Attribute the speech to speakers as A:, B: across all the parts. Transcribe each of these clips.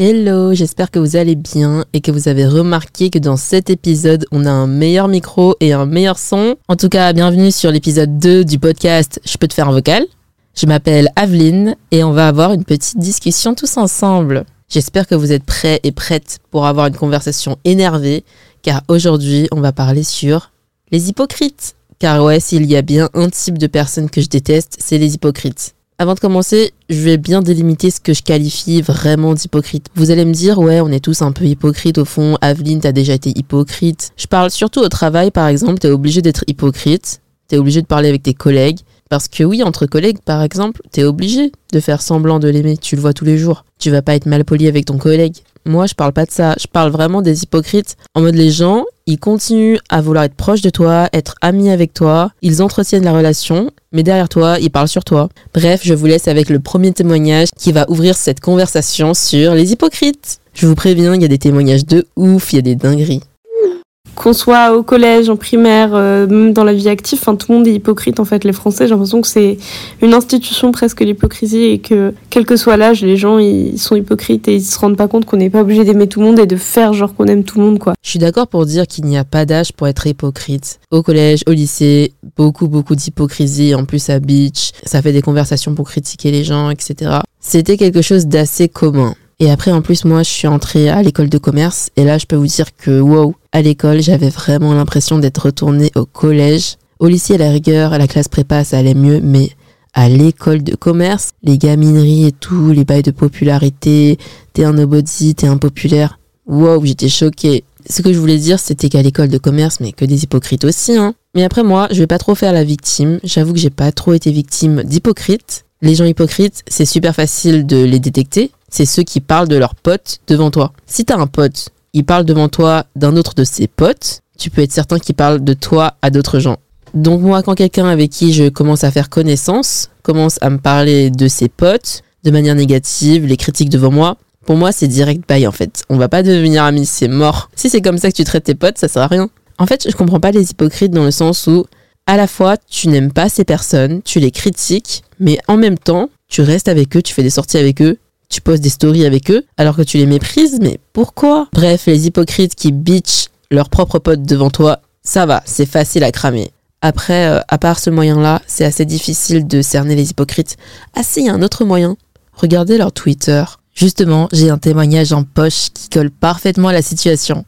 A: Hello, j'espère que vous allez bien et que vous avez remarqué que dans cet épisode, on a un meilleur micro et un meilleur son. En tout cas, bienvenue sur l'épisode 2 du podcast Je peux te faire un vocal. Je m'appelle Aveline et on va avoir une petite discussion tous ensemble. J'espère que vous êtes prêts et prêtes pour avoir une conversation énervée car aujourd'hui, on va parler sur les hypocrites. Car ouais, s'il y a bien un type de personne que je déteste, c'est les hypocrites. Avant de commencer, je vais bien délimiter ce que je qualifie vraiment d'hypocrite. Vous allez me dire, ouais, on est tous un peu hypocrites au fond. Aveline, t'as déjà été hypocrite. Je parle surtout au travail, par exemple, t'es obligé d'être hypocrite. T'es obligé de parler avec tes collègues. Parce que oui, entre collègues, par exemple, t'es obligé de faire semblant de l'aimer. Tu le vois tous les jours. Tu vas pas être mal poli avec ton collègue. Moi, je parle pas de ça. Je parle vraiment des hypocrites. En mode, les gens, ils continuent à vouloir être proches de toi, être amis avec toi. Ils entretiennent la relation, mais derrière toi, ils parlent sur toi. Bref, je vous laisse avec le premier témoignage qui va ouvrir cette conversation sur les hypocrites. Je vous préviens, il y a des témoignages de ouf, il y a des dingueries.
B: Qu'on soit au collège, en primaire, euh, même dans la vie active, enfin tout le monde est hypocrite en fait. Les Français, j'ai l'impression que c'est une institution presque l'hypocrisie et que quel que soit l'âge, les gens ils sont hypocrites et ils se rendent pas compte qu'on n'est pas obligé d'aimer tout le monde et de faire genre qu'on aime tout le monde quoi.
A: Je suis d'accord pour dire qu'il n'y a pas d'âge pour être hypocrite. Au collège, au lycée, beaucoup, beaucoup d'hypocrisie. En plus, à Beach, ça fait des conversations pour critiquer les gens, etc. C'était quelque chose d'assez commun. Et après, en plus, moi, je suis entrée à l'école de commerce. Et là, je peux vous dire que, wow, à l'école, j'avais vraiment l'impression d'être retournée au collège. Au lycée, à la rigueur, à la classe prépa, ça allait mieux. Mais à l'école de commerce, les gamineries et tout, les bails de popularité, t'es un nobody, t'es impopulaire. Wow, j'étais choquée. Ce que je voulais dire, c'était qu'à l'école de commerce, mais que des hypocrites aussi, hein. Mais après, moi, je vais pas trop faire la victime. J'avoue que j'ai pas trop été victime d'hypocrites. Les gens hypocrites, c'est super facile de les détecter. C'est ceux qui parlent de leurs potes devant toi. Si t'as un pote, il parle devant toi d'un autre de ses potes, tu peux être certain qu'il parle de toi à d'autres gens. Donc moi, quand quelqu'un avec qui je commence à faire connaissance commence à me parler de ses potes de manière négative, les critiques devant moi, pour moi c'est direct bye en fait. On va pas devenir amis, c'est mort. Si c'est comme ça que tu traites tes potes, ça sert à rien. En fait, je comprends pas les hypocrites dans le sens où à la fois tu n'aimes pas ces personnes, tu les critiques, mais en même temps, tu restes avec eux, tu fais des sorties avec eux, tu postes des stories avec eux, alors que tu les méprises, mais pourquoi? Bref, les hypocrites qui bitchent leurs propres potes devant toi, ça va, c'est facile à cramer. Après, euh, à part ce moyen-là, c'est assez difficile de cerner les hypocrites. Ah si, il y a un autre moyen. Regardez leur Twitter. Justement, j'ai un témoignage en poche qui colle parfaitement à la situation.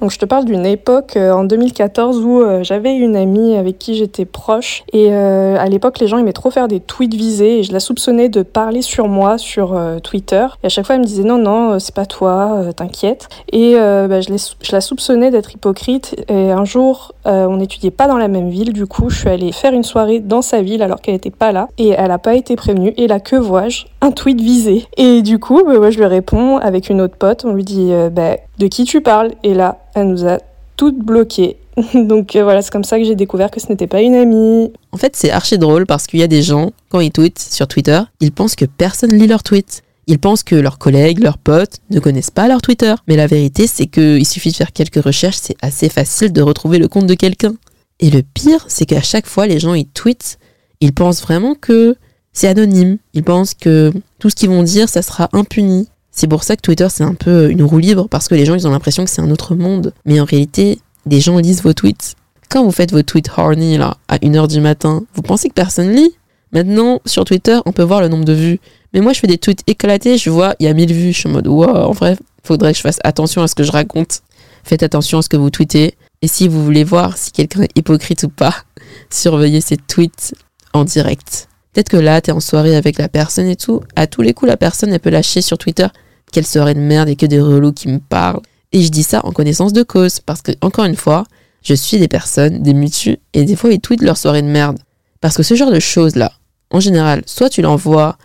B: Donc je te parle d'une époque euh, en 2014 où euh, j'avais une amie avec qui j'étais proche et euh, à l'époque les gens aimaient trop faire des tweets visés et je la soupçonnais de parler sur moi sur Twitter. Et à chaque fois elle me disait non non c'est pas toi t'inquiète. Et bah, je, la soupçonnais d'être hypocrite et un jour on n'étudiait pas dans la même ville. Du coup je suis allée faire une soirée dans sa ville alors qu'elle était pas là et elle a pas été prévenue. Et là que vois-je? Un tweet visé. Et du coup bah, moi je lui réponds avec une autre pote. On lui dit bah, de qui tu parles et là elle nous a toutes bloquées Donc euh, voilà, c'est comme ça que j'ai découvert que ce n'était pas une amie.
A: En fait, c'est archi drôle parce qu'il y a des gens, quand ils tweetent sur Twitter, ils pensent que personne lit leurs tweets. Ils pensent que leurs collègues, leurs potes ne connaissent pas leur Twitter. Mais la vérité, c'est qu'il suffit de faire quelques recherches, c'est assez facile de retrouver le compte de quelqu'un. Et le pire, c'est qu'à chaque fois, les gens, ils tweetent, ils pensent vraiment que c'est anonyme. Ils pensent que tout ce qu'ils vont dire, ça sera impuni. C'est pour ça que Twitter, c'est un peu une roue libre, parce que les gens, ils ont l'impression que c'est un autre monde. Mais en réalité, des gens lisent vos tweets. Quand vous faites vos tweets horny, là, à 1h du matin, vous pensez que personne lit Maintenant, sur Twitter, on peut voir le nombre de vues. Mais moi, je fais des tweets éclatés, je vois, il y a 1000 vues. Je suis en mode, wow, en vrai, faudrait que je fasse attention à ce que je raconte. Faites attention à ce que vous tweetez. Et si vous voulez voir si quelqu'un est hypocrite ou pas, surveillez ses tweets en direct. Peut-être que là, t'es en soirée avec la personne et tout. À tous les coups, la personne, elle peut lâcher sur Twitter quelle soirée de merde et que des relous qui me parlent. Et je dis ça en connaissance de cause, parce que, encore une fois, je suis des personnes, des mutus, et des fois ils tweetent leur soirée de merde. Parce que ce genre de choses-là, en général, soit tu l'envoies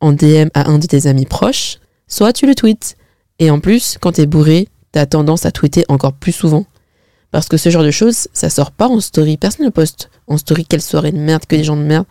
A: en DM à un de tes amis proches, soit tu le tweets. Et en plus, quand t'es bourré, t'as tendance à tweeter encore plus souvent. Parce que ce genre de choses, ça sort pas en story. Personne ne poste en story quelle soirée de merde, que des gens de merde.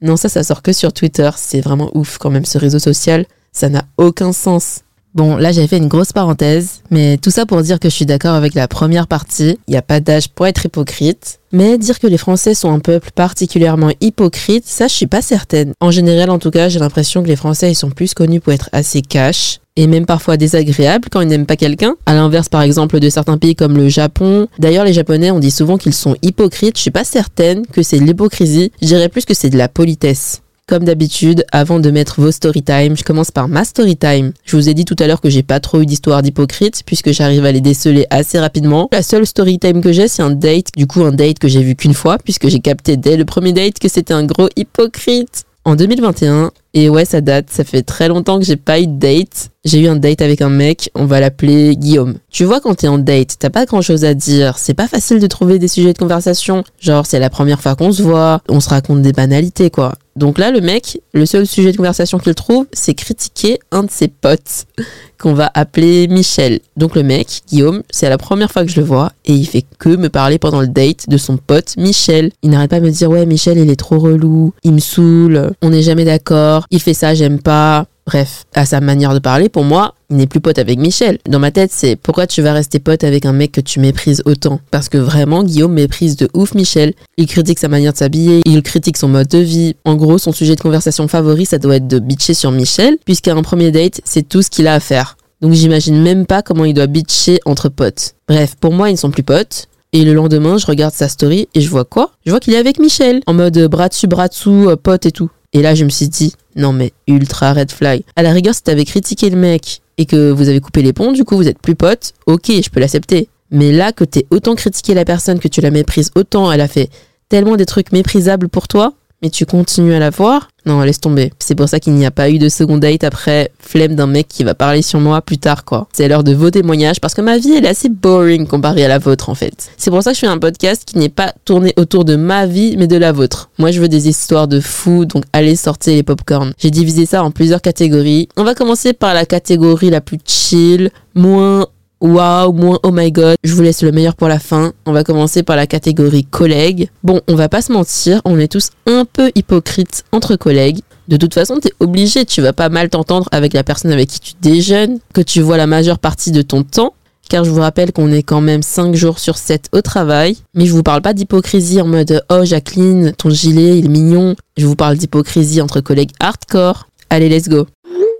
A: Non, ça, ça sort que sur Twitter. C'est vraiment ouf quand même, ce réseau social. Ça n'a aucun sens. Bon, là j'ai fait une grosse parenthèse, mais tout ça pour dire que je suis d'accord avec la première partie, il n'y a pas d'âge pour être hypocrite. Mais dire que les Français sont un peuple particulièrement hypocrite, ça je suis pas certaine. En général en tout cas, j'ai l'impression que les Français ils sont plus connus pour être assez cash et même parfois désagréables quand ils n'aiment pas quelqu'un. À l'inverse par exemple de certains pays comme le Japon. D'ailleurs les Japonais on dit souvent qu'ils sont hypocrites, je suis pas certaine que c'est de l'hypocrisie, je dirais plus que c'est de la politesse. Comme d'habitude, avant de mettre vos story time, je commence par ma story time. Je vous ai dit tout à l'heure que j'ai pas trop eu d'histoire d'hypocrite puisque j'arrive à les déceler assez rapidement. La seule story time que j'ai, c'est un date. Du coup, un date que j'ai vu qu'une fois puisque j'ai capté dès le premier date que c'était un gros hypocrite. En 2021, et ouais, ça date, ça fait très longtemps que j'ai pas eu de date. J'ai eu un date avec un mec, on va l'appeler Guillaume. Tu vois, quand t'es en date, t'as pas grand chose à dire, c'est pas facile de trouver des sujets de conversation. Genre, c'est la première fois qu'on se voit, on se raconte des banalités, quoi. Donc là, le mec, le seul sujet de conversation qu'il trouve, c'est critiquer un de ses potes, qu'on va appeler Michel. Donc le mec, Guillaume, c'est la première fois que je le vois, et il fait que me parler pendant le date de son pote Michel. Il n'arrête pas de me dire, ouais, Michel, il est trop relou, il me saoule, on n'est jamais d'accord, il fait ça, j'aime pas. Bref, à sa manière de parler, pour moi, il n'est plus pote avec Michel. Dans ma tête, c'est pourquoi tu vas rester pote avec un mec que tu méprises autant? Parce que vraiment, Guillaume méprise de ouf Michel. Il critique sa manière de s'habiller, il critique son mode de vie. En gros, son sujet de conversation favori, ça doit être de bitcher sur Michel, puisqu'à un premier date, c'est tout ce qu'il a à faire. Donc j'imagine même pas comment il doit bitcher entre potes. Bref, pour moi, ils ne sont plus potes. Et le lendemain, je regarde sa story et je vois quoi? Je vois qu'il est avec Michel, en mode bras dessus, bras dessous, euh, pote et tout. Et là, je me suis dit, non mais ultra red flag. À la rigueur, si t'avais critiqué le mec et que vous avez coupé les ponts, du coup vous êtes plus potes, ok, je peux l'accepter. Mais là, que t'aies autant critiqué la personne, que tu la méprises autant, elle a fait tellement des trucs méprisables pour toi, mais tu continues à la voir Non, laisse tomber. C'est pour ça qu'il n'y a pas eu de second date après flemme d'un mec qui va parler sur moi plus tard, quoi. C'est l'heure de vos témoignages parce que ma vie, elle est assez boring comparée à la vôtre, en fait. C'est pour ça que je fais un podcast qui n'est pas tourné autour de ma vie, mais de la vôtre. Moi, je veux des histoires de fous, donc allez sortir les popcorn. J'ai divisé ça en plusieurs catégories. On va commencer par la catégorie la plus chill, moins Waouh, oh my god, je vous laisse le meilleur pour la fin. On va commencer par la catégorie collègues. Bon, on va pas se mentir, on est tous un peu hypocrites entre collègues. De toute façon, t'es obligé, tu vas pas mal t'entendre avec la personne avec qui tu déjeunes, que tu vois la majeure partie de ton temps. Car je vous rappelle qu'on est quand même 5 jours sur 7 au travail. Mais je vous parle pas d'hypocrisie en mode Oh Jacqueline, ton gilet il est mignon. Je vous parle d'hypocrisie entre collègues hardcore. Allez, let's go.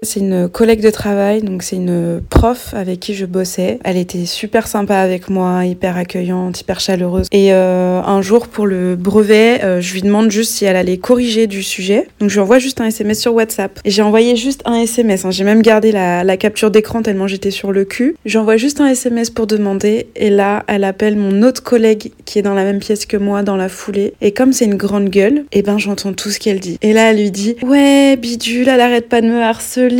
B: C'est une collègue de travail, donc c'est une prof avec qui je bossais. Elle était super sympa avec moi, hyper accueillante, hyper chaleureuse. Et euh, un jour pour le brevet, euh, je lui demande juste si elle allait corriger du sujet. Donc je lui envoie juste un SMS sur WhatsApp. Et j'ai envoyé juste un SMS. Hein. J'ai même gardé la, capture d'écran tellement j'étais sur le cul. J'envoie juste un SMS pour demander. Et là, elle appelle mon autre collègue qui est dans la même pièce que moi dans la foulée. Et comme c'est une grande gueule, et eh ben j'entends tout ce qu'elle dit. Et là, elle lui dit Ouais, bidule, elle arrête pas de me harceler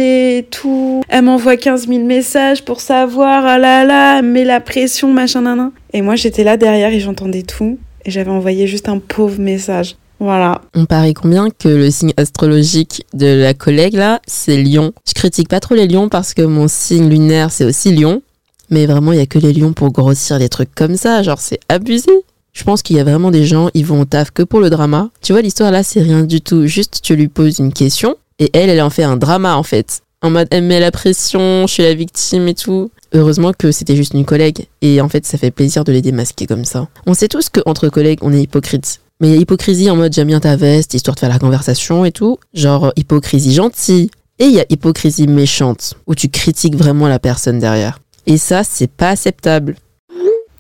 B: tout. Elle m'envoie 15 000 messages pour savoir, ah là là, elle met la pression, machin, nan, Et moi, j'étais là derrière et j'entendais tout. Et j'avais envoyé juste un pauvre message. Voilà.
A: On parie combien que le signe astrologique de la collègue là, c'est Lion? Je critique pas trop les lions parce que mon signe lunaire c'est aussi Lion. Mais vraiment, il y a que les lions pour grossir des trucs comme ça. Genre, c'est abusé. Je pense qu'il y a vraiment des gens, ils vont au taf que pour le drama. Tu vois, l'histoire là, c'est rien du tout. Juste, tu lui poses une question et elle, elle en fait un drama en fait. En mode, elle met la pression, je suis la victime et tout. Heureusement que c'était juste une collègue. Et en fait, ça fait plaisir de les démasquer comme ça. On sait tous qu'entre collègues, on est hypocrite. Mais il y a hypocrisie en mode j'aime bien ta veste, histoire de faire la conversation et tout. Genre hypocrisie gentille. Et il y a hypocrisie méchante, où tu critiques vraiment la personne derrière. Et ça, c'est pas acceptable.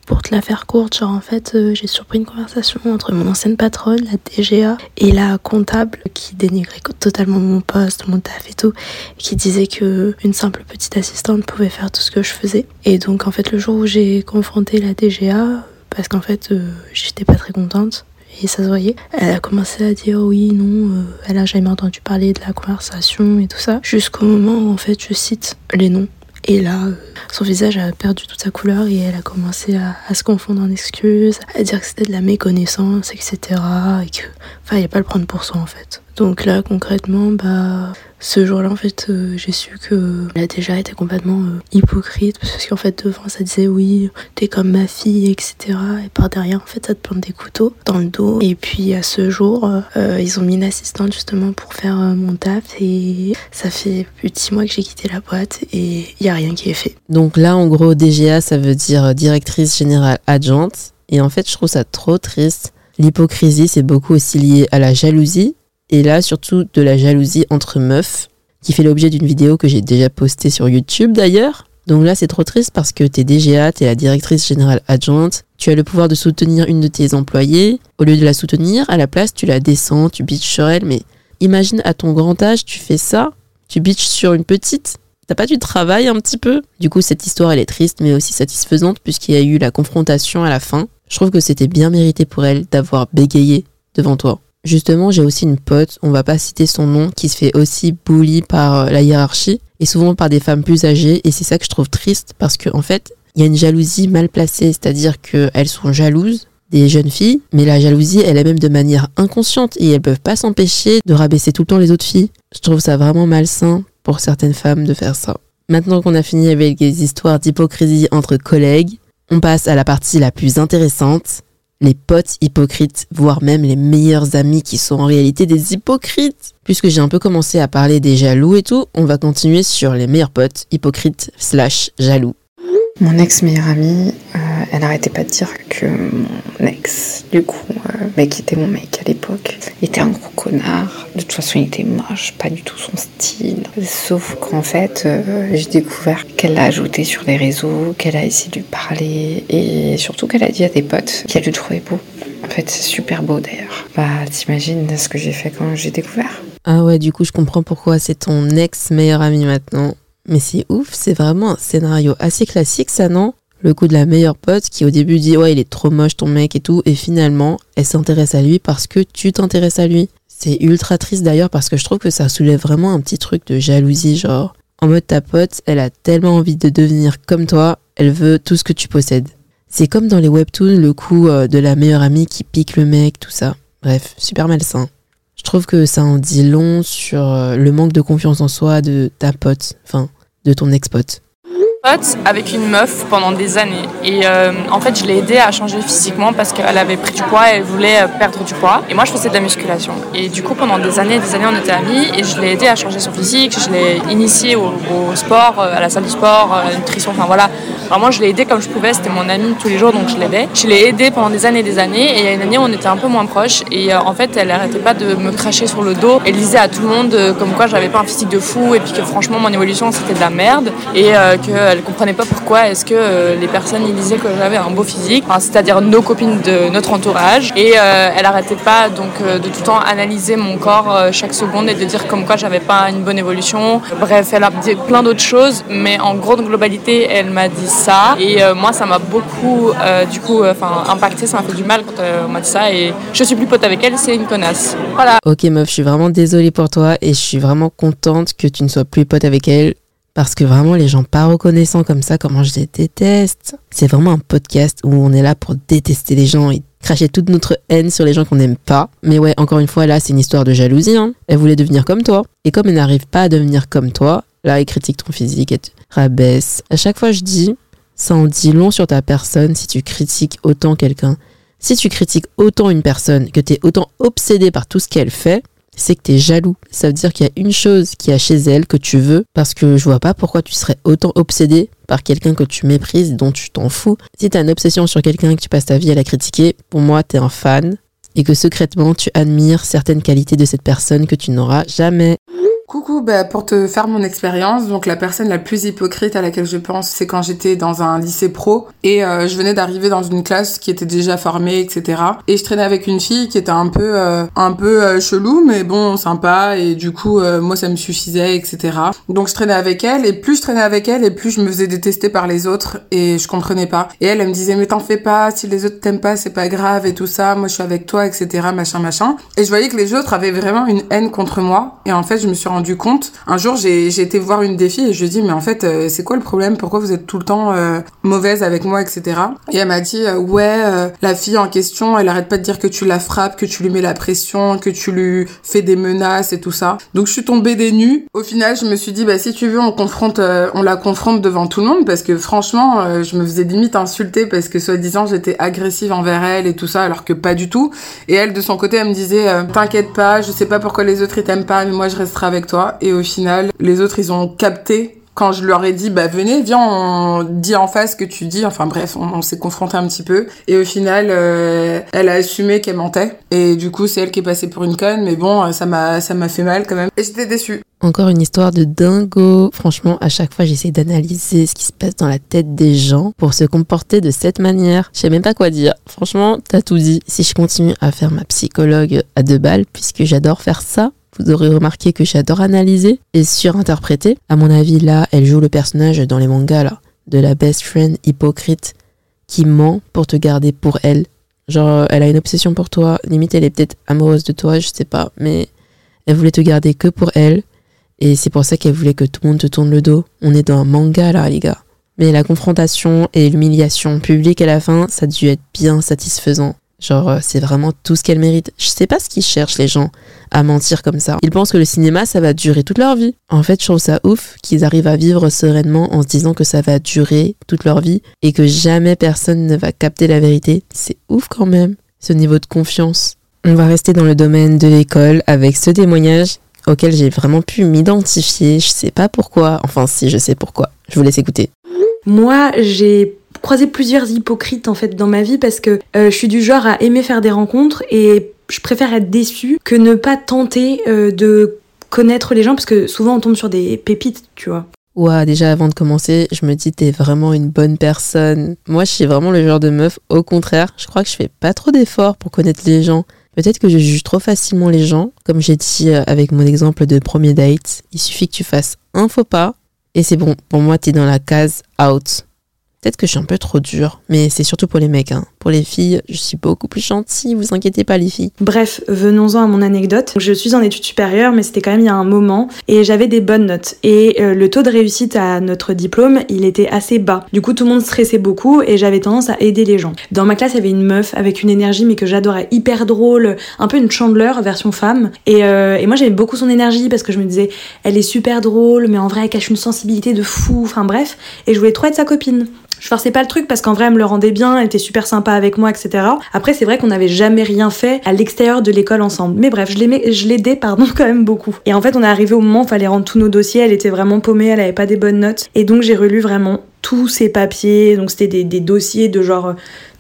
C: Pour te la faire courte, genre en fait, euh, j'ai surpris une conversation entre mon ancienne patronne, la DGA, et la comptable qui dénigrait totalement mon poste, mon taf et tout, qui disait que une simple petite assistante pouvait faire tout ce que je faisais. Et donc en fait, le jour où j'ai confronté la DGA, parce qu'en fait, euh, j'étais pas très contente, et ça se voyait. Elle a commencé à dire oui, non, euh, elle a jamais entendu parler de la conversation et tout ça, jusqu'au moment où en fait je cite les noms et là, euh, son visage a perdu toute sa couleur et elle a commencé à, se confondre en excuses, à dire que c'était de la méconnaissance, etc. Et que, enfin, il n'y a pas le prendre pour soi en fait. Donc là, concrètement, bah, ce jour-là, en fait, euh, j'ai su que a déjà été complètement euh, hypocrite parce qu'en fait, devant, ça disait oui, t'es comme ma fille, etc. Et par derrière, en fait, ça te plante des couteaux dans le dos. Et puis à ce jour, euh, ils ont mis une assistante justement pour faire mon taf et ça fait plus de six mois que j'ai quitté la boîte et il y a rien qui est fait.
A: Donc là, en gros, DGA, ça veut dire directrice générale adjointe. Et en fait, je trouve ça trop triste. L'hypocrisie, c'est beaucoup aussi lié à la jalousie et là surtout de la jalousie entre meufs, qui fait l'objet d'une vidéo que j'ai déjà postée sur YouTube d'ailleurs. Donc là c'est trop triste parce que t'es DGA, t'es la directrice générale adjointe, tu as le pouvoir de soutenir une de tes employées, au lieu de la soutenir, à la place tu la descends, tu bitches sur elle, mais imagine à ton grand âge tu fais ça, tu bitches sur une petite, T'as pas du travail un petit peu? Du coup, cette histoire, elle est triste, mais aussi satisfaisante, puisqu'il y a eu la confrontation à la fin. Je trouve que c'était bien mérité pour elle d'avoir bégayé devant toi. Justement, j'ai aussi une pote, on va pas citer son nom, qui se fait aussi bully par euh, la hiérarchie et souvent par des femmes plus âgées. Et c'est ça que je trouve triste parce qu'en en fait, il y a une jalousie mal placée, c'est-à-dire qu'elles sont jalouses des jeunes filles, mais la jalousie, elle est même de manière inconsciente et elles peuvent pas s'empêcher de rabaisser tout le temps les autres filles. Je trouve ça vraiment malsain pour certaines femmes de faire ça. Maintenant qu'on a fini avec les histoires d'hypocrisie entre collègues, on passe à la partie la plus intéressante, les potes hypocrites, voire même les meilleurs amis qui sont en réalité des hypocrites. Puisque j'ai un peu commencé à parler des jaloux et tout, on va continuer sur les meilleurs potes hypocrites slash jaloux.
D: Mon ex-meilleure amie, euh, elle n'arrêtait pas de dire que mon ex, du coup, euh, mec qui était mon mec à l'époque, était un gros connard. De toute façon, il était moche, pas du tout son style. Sauf qu'en fait, euh, j'ai découvert qu'elle l'a ajouté sur les réseaux, qu'elle a essayé de lui parler et surtout qu'elle a dit à des potes qu'elle le trouvait beau. En fait, c'est super beau d'ailleurs. Bah, t'imagines ce que j'ai fait quand j'ai découvert?
A: Ah ouais, du coup, je comprends pourquoi c'est ton ex-meilleur ami maintenant. Mais c'est ouf, c'est vraiment un scénario assez classique, ça, non? Le coup de la meilleure pote qui au début dit ouais, il est trop moche ton mec et tout, et finalement, elle s'intéresse à lui parce que tu t'intéresses à lui. C'est ultra triste d'ailleurs parce que je trouve que ça soulève vraiment un petit truc de jalousie, genre en mode ta pote, elle a tellement envie de devenir comme toi, elle veut tout ce que tu possèdes. C'est comme dans les webtoons, le coup euh, de la meilleure amie qui pique le mec, tout ça. Bref, super malsain. Je trouve que ça en dit long sur euh, le manque de confiance en soi de ta pote, enfin, de ton ex-pote
E: pote avec une meuf pendant des années. Et euh, en fait, je l'ai aidée à changer physiquement parce qu'elle avait pris du poids et elle voulait euh, perdre du poids. Et moi, je faisais de la musculation. Et du coup, pendant des années des années, on était amis et je l'ai aidée à changer son physique. Je l'ai initiée au, au, sport, euh, à la salle du sport, à la nutrition. Enfin voilà. Vraiment, je l'ai aidée comme je pouvais. C'était mon amie tous les jours, donc je l'aidais. Je l'ai aidée pendant des années et des années. Et il y a une année, on était un peu moins proches. Et euh, en fait, elle arrêtait pas de me cracher sur le dos. Elle disait à tout le monde euh, comme quoi j'avais pas un physique de fou et puis que franchement, mon évolution, c'était de la merde. Et euh, qu'elle comprenait pas pourquoi est-ce que les personnes ils disaient que j'avais un beau physique, c'est-à-dire nos copines de notre entourage. Et elle arrêtait pas donc de tout le temps analyser mon corps chaque seconde et de dire comme quoi j'avais pas une bonne évolution. Bref, elle a dit plein d'autres choses, mais en grande globalité, elle m'a dit ça. Et moi, ça m'a beaucoup du coup, enfin impacté, ça m'a fait du mal quand on m'a dit ça. Et je suis plus pote avec elle, c'est une connasse. Voilà.
A: Ok meuf, je suis vraiment désolée pour toi et je suis vraiment contente que tu ne sois plus pote avec elle. Parce que vraiment, les gens pas reconnaissants comme ça, comment je les déteste. C'est vraiment un podcast où on est là pour détester les gens et cracher toute notre haine sur les gens qu'on n'aime pas. Mais ouais, encore une fois, là, c'est une histoire de jalousie. Hein. Elle voulait devenir comme toi. Et comme elle n'arrive pas à devenir comme toi, là, elle critique ton physique, elle te rabaisse. À chaque fois, je dis, Ça en dit long sur ta personne si tu critiques autant quelqu'un. Si tu critiques autant une personne, que tu es autant obsédé par tout ce qu'elle fait, c'est que tu es jaloux. Ça veut dire qu'il y a une chose qui a chez elle que tu veux, parce que je vois pas pourquoi tu serais autant obsédé par quelqu'un que tu méprises, dont tu t'en fous. Si tu as une obsession sur quelqu'un et que tu passes ta vie à la critiquer, pour moi, tu es un fan, et que secrètement, tu admires certaines qualités de cette personne que tu n'auras jamais.
F: Coucou, bah, pour te faire mon expérience, donc la personne la plus hypocrite à laquelle je pense, c'est quand j'étais dans un lycée pro et euh, je venais d'arriver dans une classe qui était déjà formée, etc. Et je traînais avec une fille qui était un peu, euh, un peu euh, chelou, mais bon, sympa et du coup, moi ça me suffisait, etc. Donc je traînais avec elle et plus je traînais avec elle et plus je me faisais détester par les autres et je comprenais pas. Et elle, elle me disait mais t'en fais pas, si les autres t'aiment pas, c'est pas grave et tout ça. Moi je suis avec toi, etc. Machin, machin. Et je voyais que les autres avaient vraiment une haine contre moi et en fait je me suis rendu compte. Un jour, j'ai été voir une des filles et je lui ai dit, mais en fait, euh, c'est quoi le problème? Pourquoi vous êtes tout le temps euh, mauvaise avec moi, etc. Et elle m'a dit, euh, ouais, la fille en question, elle arrête pas de dire que tu la frappes, que tu lui mets la pression, que tu lui fais des menaces et tout ça. Donc je suis tombée des nues. Au final, je me suis dit, bah si tu veux, on confronte, on la confronte devant tout le monde parce que franchement, je me faisais limite insulter parce que soi-disant j'étais agressive envers elle et tout ça, alors que pas du tout. Et elle, de son côté, elle me disait, t'inquiète pas, je sais pas pourquoi les autres ils t'aiment pas, mais moi je resterai avec toi. Et au final, les autres, ils ont capté quand je leur ai dit bah venez viens on dit en face ce que tu dis enfin bref on, s'est confronté un petit peu et au final euh, elle a assumé qu'elle mentait et du coup c'est elle qui est passée pour une conne mais bon ça m'a fait mal quand même et j'étais déçue
A: encore une histoire de dingo. Franchement, à chaque fois, j'essaie d'analyser ce qui se passe dans la tête des gens pour se comporter de cette manière. Je sais même pas quoi dire. Franchement, t'as tout dit. Si je continue à faire ma psychologue à deux balles, puisque j'adore faire ça, vous aurez remarqué que j'adore analyser et surinterpréter. À mon avis, là, elle joue le personnage dans les mangas, là, de la best friend hypocrite qui ment pour te garder pour elle. Genre, elle a une obsession pour toi, limite elle est peut-être amoureuse de toi, je sais pas, mais elle voulait te garder que pour elle. Et c'est pour ça qu'elle voulait que tout le monde te tourne le dos. On est dans un manga là, les gars. Mais la confrontation et l'humiliation publique à la fin, ça a dû être bien satisfaisant. Genre, euh, c'est vraiment tout ce qu'elle mérite. Je sais pas ce qu'ils cherchent, les gens, à mentir comme ça. Ils pensent que le cinéma, ça va durer toute leur vie. En fait, je trouve ça ouf qu'ils arrivent à vivre sereinement en se disant que ça va durer toute leur vie et que jamais personne ne va capter la vérité. C'est ouf quand même, ce niveau de confiance. On va rester dans le domaine de l'école avec ce témoignage auquel j'ai vraiment pu m'identifier. Je sais pas pourquoi. Enfin, si, je sais pourquoi. Je vous laisse écouter.
G: Moi, j'ai croisé plusieurs hypocrites en fait dans ma vie parce que euh, je suis du genre à aimer faire des rencontres et je préfère être déçue que ne pas tenter euh, de connaître les gens parce que souvent on tombe sur des pépites, tu vois.
A: Ouah, déjà avant de commencer, je me dis t'es vraiment une bonne personne. Moi, je suis vraiment le genre de meuf. Au contraire, je crois que je fais pas trop d'efforts pour connaître les gens. Peut-être que je juge trop facilement les gens. Comme j'ai dit euh, avec mon exemple de premier date, il suffit que tu fasses un faux pas et c'est bon. Pour moi, t'es dans la case out. Peut-être que je suis un peu trop dure, mais c'est surtout pour les mecs. Hein. Pour les filles, je suis beaucoup plus gentille, vous inquiétez pas les filles.
G: Bref, venons-en à mon anecdote. Je suis en études supérieures, mais c'était quand même il y a un moment, et j'avais des bonnes notes. Et euh, le taux de réussite à notre diplôme, il était assez bas. Du coup, tout le monde stressait beaucoup, et j'avais tendance à aider les gens. Dans ma classe, il y avait une meuf avec une énergie, mais que j'adorais, hyper drôle, un peu une Chandler version femme. Et, euh, et moi, j'aimais beaucoup son énergie, parce que je me disais, elle est super drôle, mais en vrai, elle cache une sensibilité de fou, enfin bref. Et je voulais trop être sa copine. Je forçais pas le truc parce qu'en vrai, elle me le rendait bien, elle était super sympa avec moi, etc. Après, c'est vrai qu'on n'avait jamais rien fait à l'extérieur de l'école ensemble. Mais bref, je l'aidais, pardon, quand même beaucoup. Et en fait, on est arrivé au moment où il fallait rendre tous nos dossiers. Elle était vraiment paumée, elle avait pas des bonnes notes. Et donc, j'ai relu vraiment tous ses papiers. Donc, c'était des, des dossiers de genre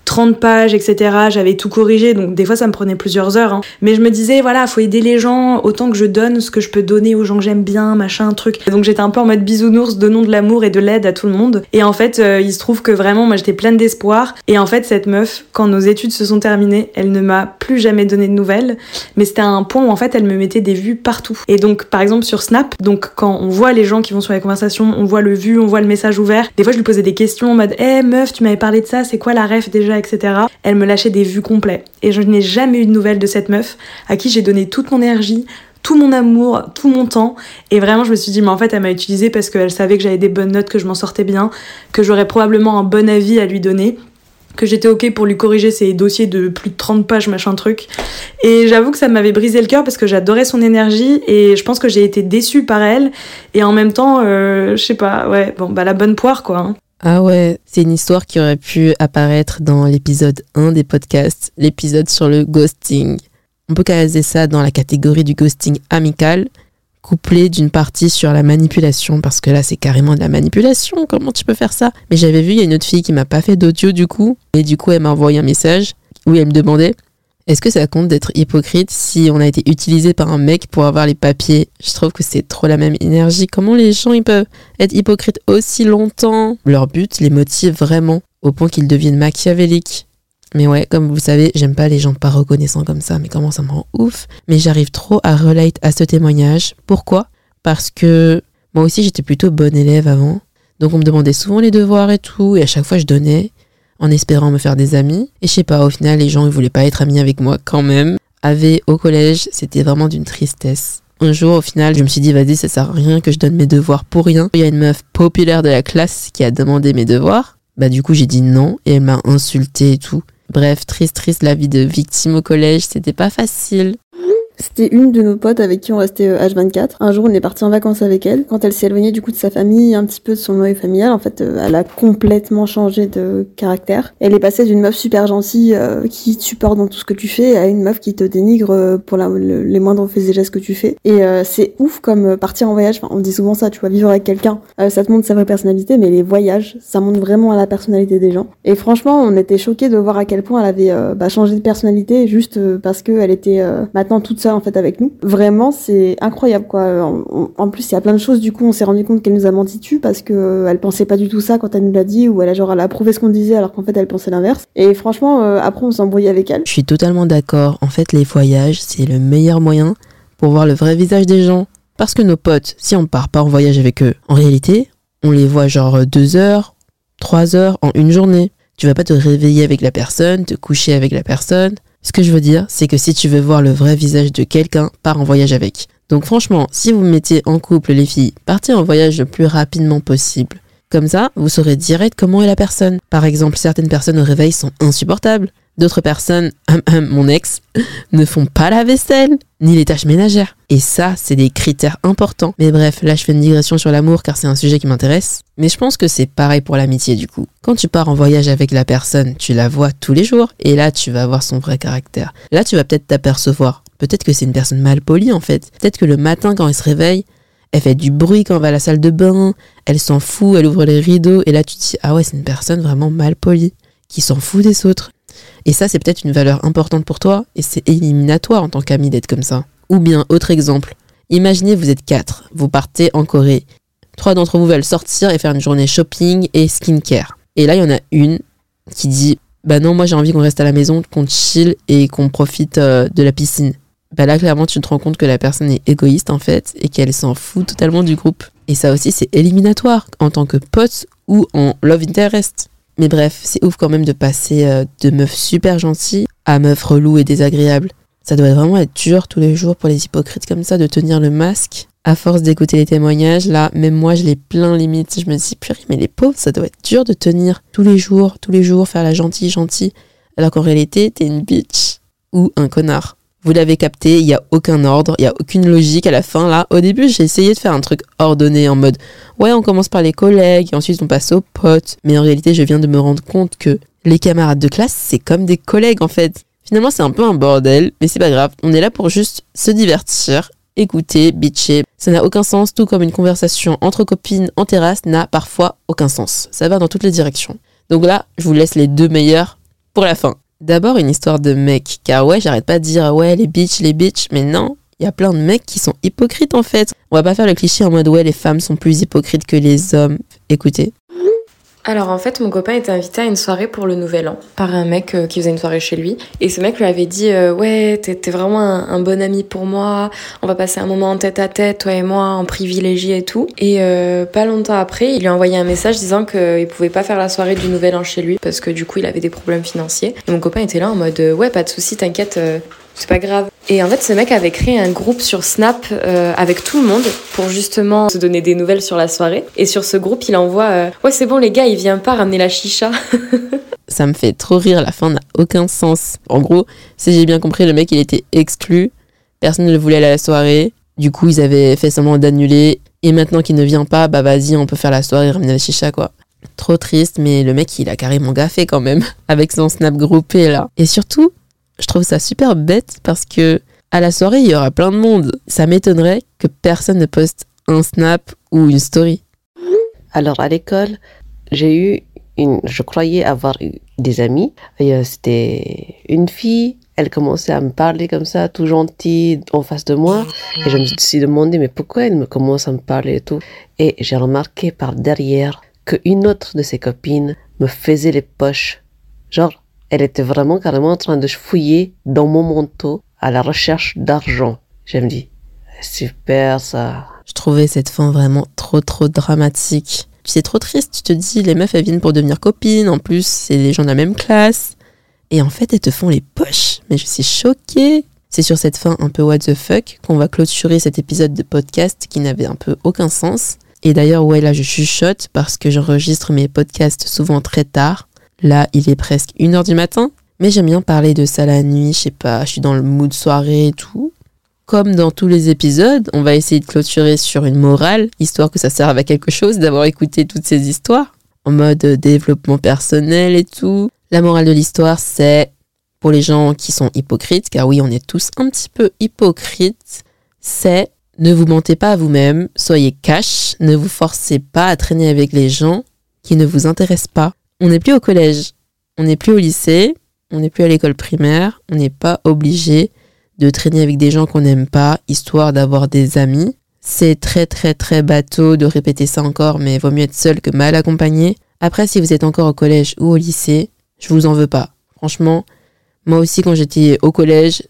G: 30 pages, etc. J'avais tout corrigé, donc des fois ça me prenait plusieurs heures. Hein. Mais je me disais, voilà, faut aider les gens autant que je donne ce que je peux donner aux gens que j'aime bien, machin, truc. donc j'étais un peu en mode bisounours, donnons de l'amour et de l'aide à tout le monde. Et en fait, euh, il se trouve que vraiment, moi j'étais pleine d'espoir. Et en fait, cette meuf, quand nos études se sont terminées, elle ne m'a plus jamais donné de nouvelles. Mais c'était un point où en fait, elle me mettait des vues partout. Et donc, par exemple, sur Snap, donc quand on voit les gens qui vont sur les conversations, on voit le vu, on voit le message ouvert. Des fois, je lui posais des questions en mode, hé meuf, tu m'avais parlé de ça, c'est quoi la ref déjà? Etc. Elle me lâchait des vues complets. Et je n'ai jamais eu de nouvelles de cette meuf à qui j'ai donné toute mon énergie, tout mon amour, tout mon temps. Et vraiment, je me suis dit, mais en fait, elle m'a utilisé parce qu'elle savait que j'avais des bonnes notes, que je m'en sortais bien, que j'aurais probablement un bon avis à lui donner que j'étais ok pour lui corriger ses dossiers de plus de 30 pages, machin truc. Et j'avoue que ça m'avait brisé le cœur parce que j'adorais son énergie et je pense que j'ai été déçue par elle. Et en même temps, euh, je sais pas, ouais, bon, bah la bonne poire quoi. Hein.
A: Ah ouais, c'est une histoire qui aurait pu apparaître dans l'épisode 1 des podcasts, l'épisode sur le ghosting. On peut caser ça dans la catégorie du ghosting amical, couplé d'une partie sur la manipulation, parce que là c'est carrément de la manipulation, comment tu peux faire ça? Mais j'avais vu, il y a une autre fille qui m'a pas fait d'audio du coup, et du coup elle m'a envoyé un message où elle me demandait est-ce que ça compte d'être hypocrite si on a été utilisé par un mec pour avoir les papiers? Je trouve que c'est trop la même énergie. Comment les gens ils peuvent être hypocrites aussi longtemps? Leur but les motive vraiment, au point qu'ils deviennent machiavéliques. Mais ouais, comme vous savez, j'aime pas les gens pas reconnaissants comme ça, mais comment ça me rend ouf. Mais j'arrive trop à relate à ce témoignage. Pourquoi? Parce que moi aussi j'étais plutôt bonne élève avant. Donc on me demandait souvent les devoirs et tout, et à chaque fois je donnais, en espérant me faire des amis. Et je sais pas, au final les gens ils voulaient pas être amis avec moi quand même. Avait au collège, c'était vraiment d'une tristesse. Un jour, au final, je me suis dit, vas-y, ça sert à rien que je donne mes devoirs pour rien. Il y a une meuf populaire de la classe qui a demandé mes devoirs. Bah, du coup, j'ai dit non et elle m'a insulté et tout. Bref, triste, triste, la vie de victime au collège, c'était pas facile.
H: C'était une de nos potes avec qui on restait H24. Un jour, on est parti en vacances avec elle. Quand elle s'est éloignée du coup de sa famille, un petit peu de son noyau familial, en fait, euh, elle a complètement changé de caractère. Elle est passée d'une meuf super gentille euh, qui te supporte dans tout ce que tu fais à une meuf qui te dénigre euh, pour les moindres faits et gestes que tu fais. Et euh, c'est ouf comme euh, partir en voyage. Enfin, on dit souvent ça, tu vois, vivre avec quelqu'un, euh, ça te montre sa vraie personnalité, mais les voyages, ça montre vraiment à la personnalité des gens. Et franchement, on était choqués de voir à quel point elle avait euh, bah, changé de personnalité juste euh, parce qu'elle était euh, maintenant toute en fait avec nous. Vraiment, c'est incroyable quoi. En plus, il y a plein de choses. Du coup, on s'est rendu compte qu'elle nous a menti dessus parce que euh, elle pensait pas du tout ça quand elle nous l'a dit ou elle a genre elle a approuvé ce qu'on disait alors qu'en fait elle pensait l'inverse. Et franchement, euh, après on s'est embrouillé avec elle.
A: Je suis totalement d'accord. En fait, les voyages, c'est le meilleur moyen pour voir le vrai visage des gens. Parce que nos potes, si on part pas en voyage avec eux, en réalité, on les voit genre deux heures, trois heures en une journée. Tu vas pas te réveiller avec la personne, te coucher avec la personne. Ce que je veux dire, c'est que si tu veux voir le vrai visage de quelqu'un, pars en voyage avec. Donc franchement, si vous mettez en couple les filles, partez en voyage le plus rapidement possible. Comme ça, vous saurez direct comment est la personne. Par exemple, certaines personnes au réveil sont insupportables. D'autres personnes, hum, hum, mon ex, ne font pas la vaisselle, ni les tâches ménagères. Et ça, c'est des critères importants. Mais bref, là, je fais une digression sur l'amour car c'est un sujet qui m'intéresse. Mais je pense que c'est pareil pour l'amitié du coup. Quand tu pars en voyage avec la personne, tu la vois tous les jours et là, tu vas voir son vrai caractère. Là, tu vas peut-être t'apercevoir. Peut-être que c'est une personne mal polie en fait. Peut-être que le matin, quand elle se réveille, elle fait du bruit quand elle va à la salle de bain, elle s'en fout, elle ouvre les rideaux, et là tu te dis, ah ouais, c'est une personne vraiment mal polie, qui s'en fout des autres. Et ça, c'est peut-être une valeur importante pour toi, et c'est éliminatoire en tant qu'ami d'être comme ça. Ou bien, autre exemple, imaginez vous êtes quatre, vous partez en Corée. Trois d'entre vous veulent sortir et faire une journée shopping et skincare. Et là, il y en a une qui dit, bah non, moi j'ai envie qu'on reste à la maison, qu'on chill et qu'on profite euh, de la piscine bah là clairement tu te rends compte que la personne est égoïste en fait et qu'elle s'en fout totalement du groupe. Et ça aussi c'est éliminatoire en tant que pote ou en love interest. Mais bref, c'est ouf quand même de passer euh, de meuf super gentille à meuf relou et désagréable. Ça doit vraiment être dur tous les jours pour les hypocrites comme ça de tenir le masque. À force d'écouter les témoignages, là, même moi, je les plains limite. Je me dis, purée, mais les pauvres, ça doit être dur de tenir tous les jours, tous les jours, faire la gentille, gentille. Alors qu'en réalité, t'es une bitch ou un connard. Vous l'avez capté, il n'y a aucun ordre, il n'y a aucune logique à la fin. Là, au début, j'ai essayé de faire un truc ordonné en mode ouais, on commence par les collègues et ensuite on passe aux potes. Mais en réalité, je viens de me rendre compte que les camarades de classe, c'est comme des collègues en fait. Finalement, c'est un peu un bordel, mais c'est pas grave. On est là pour juste se divertir, écouter, bitcher. Ça n'a aucun sens, tout comme une conversation entre copines en terrasse n'a parfois aucun sens. Ça va dans toutes les directions. Donc là, je vous laisse les deux meilleurs pour la fin. D'abord, une histoire de mec. Car ouais, j'arrête pas de dire ouais, les bitches, les bitches, mais non, il y a plein de mecs qui sont hypocrites en fait. On va pas faire le cliché en mode ouais, les femmes sont plus hypocrites que les hommes. Écoutez.
I: Alors en fait, mon copain était invité à une soirée pour le Nouvel An par un mec euh, qui faisait une soirée chez lui. Et ce mec lui avait dit euh, ouais, t'es vraiment un, bon ami pour moi. On va passer un moment en tête à tête, toi et moi, en privilégié et tout. Et euh, pas longtemps après, il lui a envoyé un message disant qu'il pouvait pas faire la soirée du Nouvel An chez lui parce que du coup, il avait des problèmes financiers. Et mon copain était là en mode ouais, pas de souci, t'inquiète. C'est pas grave. Et en fait, ce mec avait créé un groupe sur Snap euh, avec tout le monde pour justement se donner des nouvelles sur la soirée. Et sur ce groupe, il envoie euh, Ouais, c'est bon, les gars, il vient pas ramener la chicha.
A: Ça me fait trop rire, la fin n'a aucun sens. En gros, si j'ai bien compris, le mec il était exclu, personne ne voulait aller à la soirée, du coup ils avaient fait semblant d'annuler, et maintenant qu'il ne vient pas, bah vas-y, on peut faire la soirée et ramener la chicha quoi. Trop triste, mais le mec, il a carrément gaffé quand même, avec son snap groupé là. Et surtout, je trouve ça super bête parce que à la soirée, il y aura plein de monde. Ça m'étonnerait que personne ne poste un snap ou une story.
J: Alors à l'école, j'ai eu une, je croyais avoir eu des amis. Euh, C'était une fille. Elle commençait à me parler comme ça, tout gentille, en face de moi. Et je me suis demandé, mais pourquoi elle me commence à me parler et tout? Et j'ai remarqué par derrière qu'une autre de ses copines me faisait les poches. Genre, elle était vraiment carrément en train de fouiller dans mon manteau à la recherche d'argent. Je me dis, super ça.
A: Je trouvais cette fin vraiment trop trop dramatique. C'est trop triste, tu te dis, les meufs elles viennent pour devenir copines, en plus c'est les gens de la même classe. Et en fait elles te font les poches. Mais je suis choquée. C'est sur cette fin un peu what the fuck qu'on va clôturer cet épisode de podcast qui n'avait un peu aucun sens. Et d'ailleurs, ouais, là je chuchote parce que j'enregistre mes podcasts souvent très tard. Là, il est presque 1h du matin. Mais j'aime bien parler de ça la nuit, je sais pas, je suis dans le mood soirée et tout. Comme dans tous les épisodes, on va essayer de clôturer sur une morale, histoire que ça serve à quelque chose d'avoir écouté toutes ces histoires, en mode développement personnel et tout. La morale de l'histoire, c'est pour les gens qui sont hypocrites, car oui, on est tous un petit peu hypocrites, c'est ne vous mentez pas à vous-même, soyez cash, ne vous forcez pas à traîner avec les gens qui ne vous intéressent pas. On n'est plus au collège, on n'est plus au lycée, on n'est plus à l'école primaire, on n'est pas obligé de traîner avec des gens qu'on n'aime pas, histoire d'avoir des amis. C'est très très très bateau de répéter ça encore, mais vaut mieux être seul que mal accompagné. Après, si vous êtes encore au collège ou au lycée, je vous en veux pas. Franchement, moi aussi quand j'étais au collège,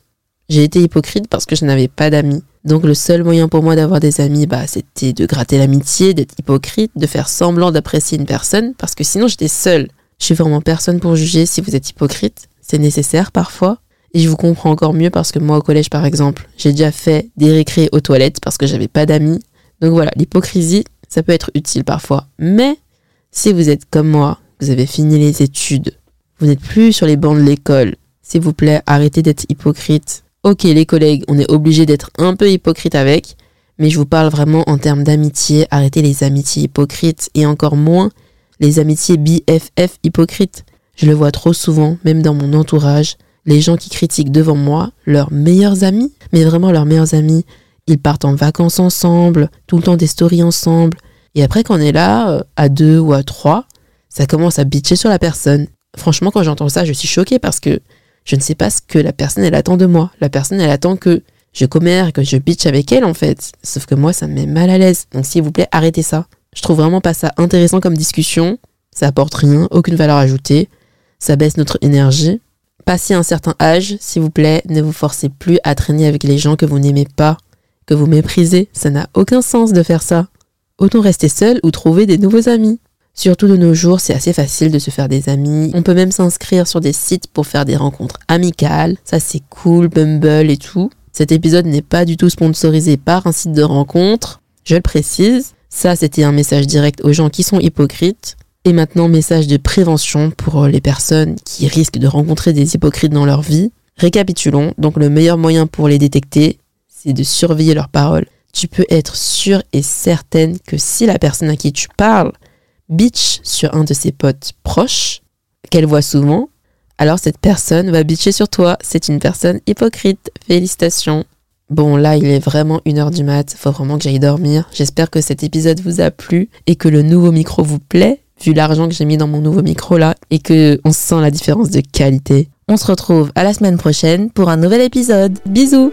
A: j'ai été hypocrite parce que je n'avais pas d'amis. Donc le seul moyen pour moi d'avoir des amis, bah, c'était de gratter l'amitié, d'être hypocrite, de faire semblant d'apprécier une personne, parce que sinon j'étais seule. Je suis vraiment personne pour juger si vous êtes hypocrite. C'est nécessaire parfois. Et je vous comprends encore mieux parce que moi au collège par exemple, j'ai déjà fait des récrés aux toilettes parce que j'avais pas d'amis. Donc voilà, l'hypocrisie, ça peut être utile parfois. Mais si vous êtes comme moi, vous avez fini les études, vous n'êtes plus sur les bancs de l'école, s'il vous plaît, arrêtez d'être hypocrite. Ok, les collègues, on est obligé d'être un peu hypocrite avec, mais je vous parle vraiment en termes d'amitié. Arrêtez les amitiés hypocrites et encore moins les amitiés BFF hypocrites. Je le vois trop souvent, même dans mon entourage les gens qui critiquent devant moi leurs meilleurs amis, mais vraiment leurs meilleurs amis. Ils partent en vacances ensemble, tout le temps des stories ensemble. Et après, quand on est là, euh, à deux ou à trois, ça commence à bitcher sur la personne. Franchement, quand j'entends ça, je suis choquée parce que je ne sais pas ce que la personne, elle attend de moi. La personne, elle attend que je commère, que je bitch avec elle, en fait. Sauf que moi, ça me met mal à l'aise. Donc, s'il vous plaît, arrêtez ça. Je trouve vraiment pas ça intéressant comme discussion. Ça apporte rien, aucune valeur ajoutée. Ça baisse notre énergie. Passez un certain âge, s'il vous plaît, ne vous forcez plus à traîner avec les gens que vous n'aimez pas, que vous méprisez. Ça n'a aucun sens de faire ça. Autant rester seul ou trouver des nouveaux amis. Surtout de nos jours, c'est assez facile de se faire des amis. On peut même s'inscrire sur des sites pour faire des rencontres amicales. Ça, c'est cool, Bumble et tout. Cet épisode n'est pas du tout sponsorisé par un site de rencontre. Je le précise. Ça, c'était un message direct aux gens qui sont hypocrites. Et maintenant, message de prévention pour les personnes qui risquent de rencontrer des hypocrites dans leur vie. Récapitulons, donc le meilleur moyen pour les détecter, c'est de surveiller leurs paroles. Tu peux être sûre et certaine que si la personne à qui tu parles bitch sur un de ses potes proches, qu'elle voit souvent, alors cette personne va bitcher sur toi. C'est une personne hypocrite. Félicitations. Bon, là, il est vraiment une heure du mat. Faut vraiment que j'aille dormir. J'espère que cet épisode vous a plu et que le nouveau micro vous plaît vu l'argent que j'ai mis dans mon nouveau micro là et que on sent la différence de qualité. On se retrouve à la semaine prochaine pour un nouvel épisode. Bisous.